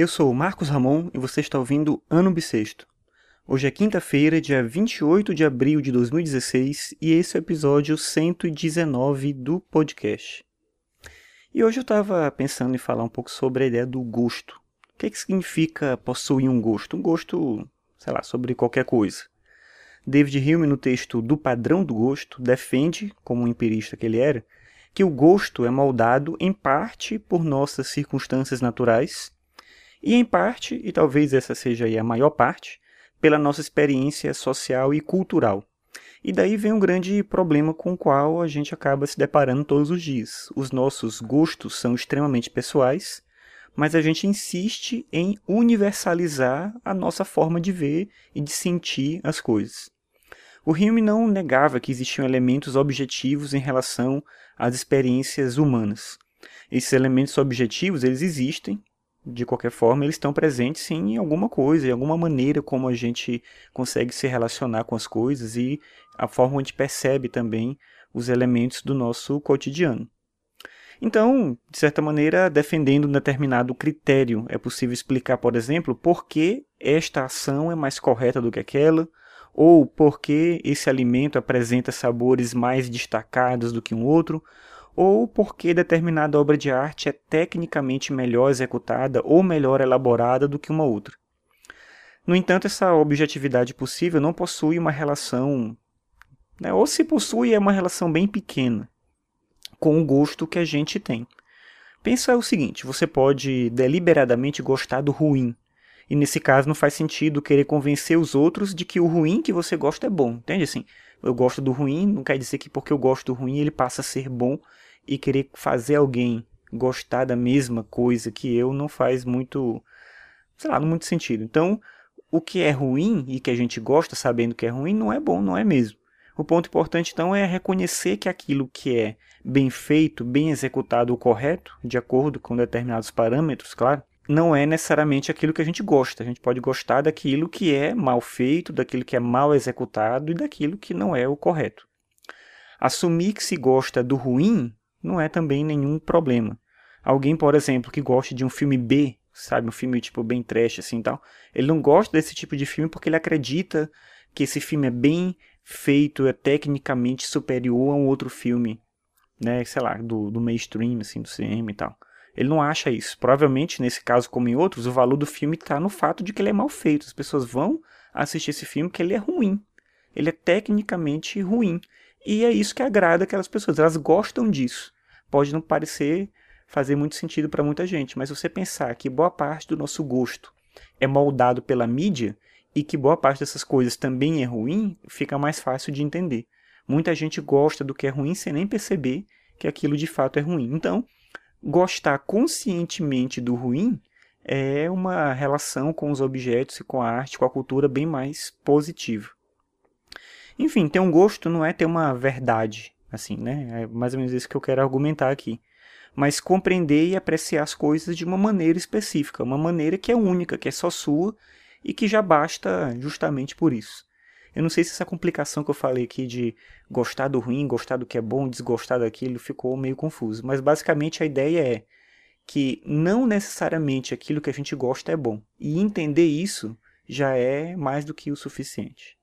Eu sou o Marcos Ramon e você está ouvindo Ano Bissexto. Hoje é quinta-feira, dia 28 de abril de 2016 e esse é o episódio 119 do podcast. E hoje eu estava pensando em falar um pouco sobre a ideia do gosto. O que, é que significa possuir um gosto? Um gosto, sei lá, sobre qualquer coisa. David Hume, no texto Do Padrão do Gosto, defende, como um empirista que ele era, que o gosto é moldado em parte por nossas circunstâncias naturais e em parte, e talvez essa seja a maior parte, pela nossa experiência social e cultural. E daí vem um grande problema com o qual a gente acaba se deparando todos os dias. Os nossos gostos são extremamente pessoais, mas a gente insiste em universalizar a nossa forma de ver e de sentir as coisas. O Hume não negava que existiam elementos objetivos em relação às experiências humanas. Esses elementos objetivos, eles existem, de qualquer forma, eles estão presentes sim em alguma coisa, em alguma maneira como a gente consegue se relacionar com as coisas e a forma gente percebe também os elementos do nosso cotidiano. Então, de certa maneira, defendendo um determinado critério, é possível explicar, por exemplo, por que esta ação é mais correta do que aquela, ou por que esse alimento apresenta sabores mais destacados do que um outro, ou porque determinada obra de arte é tecnicamente melhor executada ou melhor elaborada do que uma outra. No entanto, essa objetividade possível não possui uma relação, né, ou se possui, é uma relação bem pequena com o gosto que a gente tem. Pensa o seguinte: você pode deliberadamente gostar do ruim, e nesse caso não faz sentido querer convencer os outros de que o ruim que você gosta é bom, entende assim? Eu gosto do ruim, não quer dizer que porque eu gosto do ruim ele passa a ser bom e querer fazer alguém gostar da mesma coisa que eu não faz muito, sei lá, não muito sentido. Então, o que é ruim e que a gente gosta sabendo que é ruim não é bom, não é mesmo. O ponto importante então é reconhecer que aquilo que é bem feito, bem executado correto, de acordo com determinados parâmetros, claro, não é necessariamente aquilo que a gente gosta. A gente pode gostar daquilo que é mal feito, daquilo que é mal executado e daquilo que não é o correto. Assumir que se gosta do ruim não é também nenhum problema. Alguém, por exemplo, que goste de um filme B, sabe, um filme tipo bem trash assim tal, ele não gosta desse tipo de filme porque ele acredita que esse filme é bem feito, é tecnicamente superior a um outro filme, né, sei lá, do, do mainstream, assim, do cinema e tal. Ele não acha isso. Provavelmente, nesse caso como em outros, o valor do filme está no fato de que ele é mal feito. As pessoas vão assistir esse filme porque ele é ruim. Ele é tecnicamente ruim. E é isso que agrada aquelas pessoas, elas gostam disso. Pode não parecer fazer muito sentido para muita gente, mas você pensar que boa parte do nosso gosto é moldado pela mídia e que boa parte dessas coisas também é ruim, fica mais fácil de entender. Muita gente gosta do que é ruim sem nem perceber que aquilo de fato é ruim. Então, gostar conscientemente do ruim é uma relação com os objetos e com a arte, com a cultura bem mais positiva. Enfim, ter um gosto não é ter uma verdade, assim, né? É mais ou menos isso que eu quero argumentar aqui. Mas compreender e apreciar as coisas de uma maneira específica, uma maneira que é única, que é só sua e que já basta justamente por isso. Eu não sei se essa complicação que eu falei aqui de gostar do ruim, gostar do que é bom, desgostar daquilo ficou meio confuso, mas basicamente a ideia é que não necessariamente aquilo que a gente gosta é bom. E entender isso já é mais do que o suficiente.